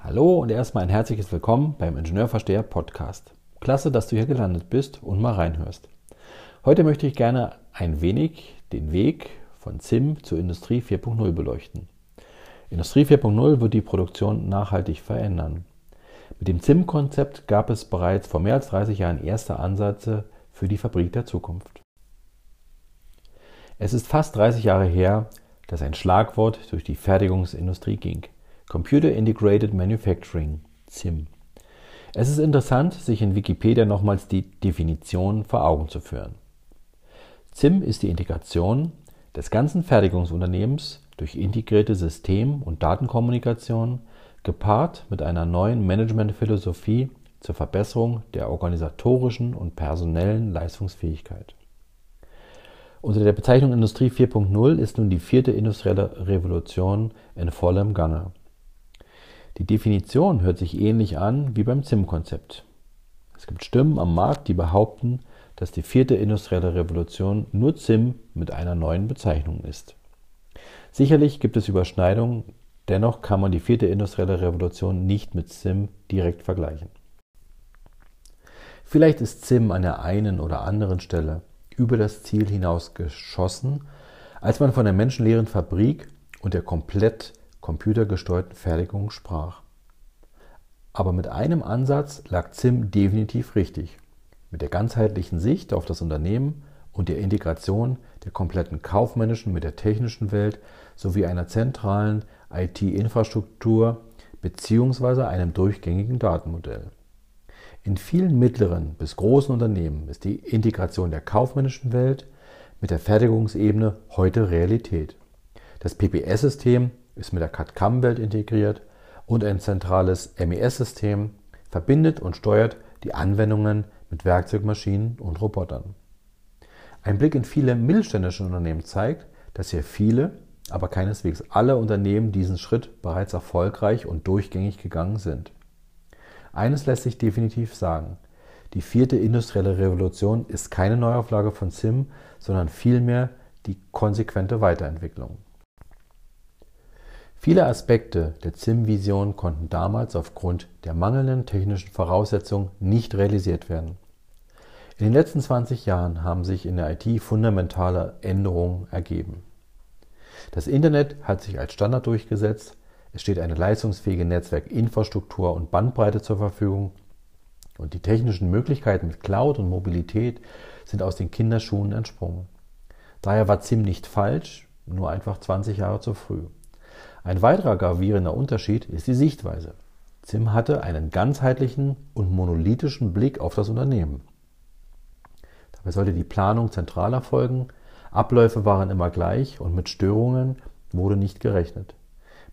Hallo und erstmal ein herzliches Willkommen beim Ingenieurversteher Podcast. Klasse, dass du hier gelandet bist und mal reinhörst. Heute möchte ich gerne ein wenig den Weg von ZIM zur Industrie 4.0 beleuchten. Industrie 4.0 wird die Produktion nachhaltig verändern. Mit dem ZIM-Konzept gab es bereits vor mehr als 30 Jahren erste Ansätze für die Fabrik der Zukunft. Es ist fast 30 Jahre her, dass ein Schlagwort durch die Fertigungsindustrie ging. Computer Integrated Manufacturing, CIM. Es ist interessant, sich in Wikipedia nochmals die Definition vor Augen zu führen. CIM ist die Integration des ganzen Fertigungsunternehmens durch integrierte System- und Datenkommunikation gepaart mit einer neuen Managementphilosophie zur Verbesserung der organisatorischen und personellen Leistungsfähigkeit. Unter der Bezeichnung Industrie 4.0 ist nun die vierte industrielle Revolution in vollem Gange. Die Definition hört sich ähnlich an wie beim ZIM-Konzept. Es gibt Stimmen am Markt, die behaupten, dass die vierte industrielle Revolution nur ZIM mit einer neuen Bezeichnung ist. Sicherlich gibt es Überschneidungen, dennoch kann man die vierte industrielle Revolution nicht mit ZIM direkt vergleichen. Vielleicht ist ZIM an der einen oder anderen Stelle über das Ziel hinaus geschossen, als man von der menschenleeren Fabrik und der komplett computergesteuerten Fertigung sprach. Aber mit einem Ansatz lag Zim definitiv richtig. Mit der ganzheitlichen Sicht auf das Unternehmen und der Integration der kompletten kaufmännischen mit der technischen Welt sowie einer zentralen IT-Infrastruktur bzw. einem durchgängigen Datenmodell. In vielen mittleren bis großen Unternehmen ist die Integration der kaufmännischen Welt mit der Fertigungsebene heute Realität. Das PPS-System ist mit der CAD-CAM-Welt integriert und ein zentrales MES-System verbindet und steuert die Anwendungen mit Werkzeugmaschinen und Robotern. Ein Blick in viele mittelständische Unternehmen zeigt, dass hier viele, aber keineswegs alle Unternehmen diesen Schritt bereits erfolgreich und durchgängig gegangen sind. Eines lässt sich definitiv sagen. Die vierte industrielle Revolution ist keine Neuauflage von SIM, sondern vielmehr die konsequente Weiterentwicklung. Viele Aspekte der ZIM-Vision konnten damals aufgrund der mangelnden technischen Voraussetzungen nicht realisiert werden. In den letzten 20 Jahren haben sich in der IT fundamentale Änderungen ergeben. Das Internet hat sich als Standard durchgesetzt, es steht eine leistungsfähige Netzwerkinfrastruktur und Bandbreite zur Verfügung und die technischen Möglichkeiten mit Cloud und Mobilität sind aus den Kinderschuhen entsprungen. Daher war ZIM nicht falsch, nur einfach 20 Jahre zu früh. Ein weiterer gravierender Unterschied ist die Sichtweise. Zim hatte einen ganzheitlichen und monolithischen Blick auf das Unternehmen. Dabei sollte die Planung zentral erfolgen, Abläufe waren immer gleich und mit Störungen wurde nicht gerechnet.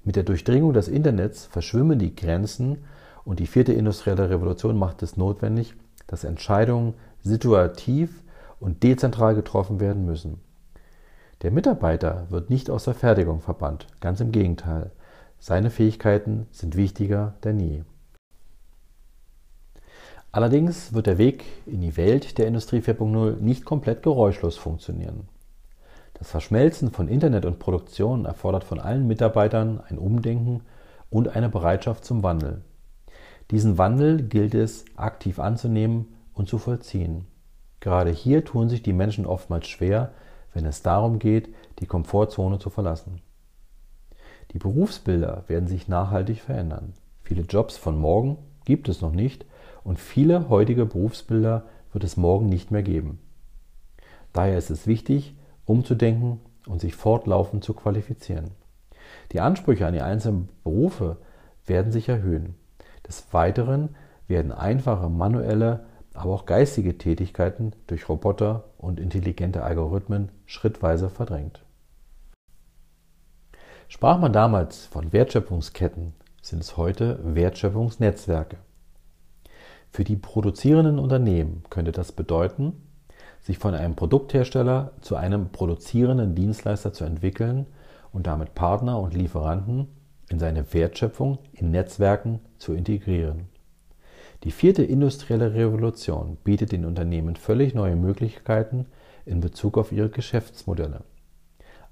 Mit der Durchdringung des Internets verschwimmen die Grenzen und die vierte industrielle Revolution macht es notwendig, dass Entscheidungen situativ und dezentral getroffen werden müssen. Der Mitarbeiter wird nicht aus der Fertigung verbannt, ganz im Gegenteil. Seine Fähigkeiten sind wichtiger denn je. Allerdings wird der Weg in die Welt der Industrie 4.0 nicht komplett geräuschlos funktionieren. Das Verschmelzen von Internet und Produktion erfordert von allen Mitarbeitern ein Umdenken und eine Bereitschaft zum Wandel. Diesen Wandel gilt es aktiv anzunehmen und zu vollziehen. Gerade hier tun sich die Menschen oftmals schwer, wenn es darum geht, die Komfortzone zu verlassen. Die Berufsbilder werden sich nachhaltig verändern. Viele Jobs von morgen gibt es noch nicht und viele heutige Berufsbilder wird es morgen nicht mehr geben. Daher ist es wichtig, umzudenken und sich fortlaufend zu qualifizieren. Die Ansprüche an die einzelnen Berufe werden sich erhöhen. Des Weiteren werden einfache manuelle aber auch geistige Tätigkeiten durch Roboter und intelligente Algorithmen schrittweise verdrängt. Sprach man damals von Wertschöpfungsketten, sind es heute Wertschöpfungsnetzwerke. Für die produzierenden Unternehmen könnte das bedeuten, sich von einem Produkthersteller zu einem produzierenden Dienstleister zu entwickeln und damit Partner und Lieferanten in seine Wertschöpfung in Netzwerken zu integrieren. Die vierte industrielle Revolution bietet den Unternehmen völlig neue Möglichkeiten in Bezug auf ihre Geschäftsmodelle.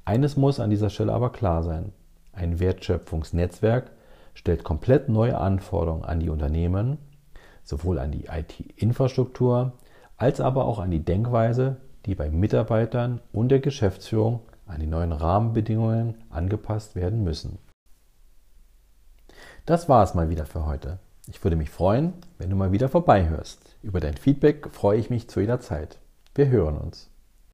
Eines muss an dieser Stelle aber klar sein. Ein Wertschöpfungsnetzwerk stellt komplett neue Anforderungen an die Unternehmen, sowohl an die IT-Infrastruktur als aber auch an die Denkweise, die bei Mitarbeitern und der Geschäftsführung an die neuen Rahmenbedingungen angepasst werden müssen. Das war es mal wieder für heute. Ich würde mich freuen, wenn du mal wieder vorbeihörst. Über dein Feedback freue ich mich zu jeder Zeit. Wir hören uns.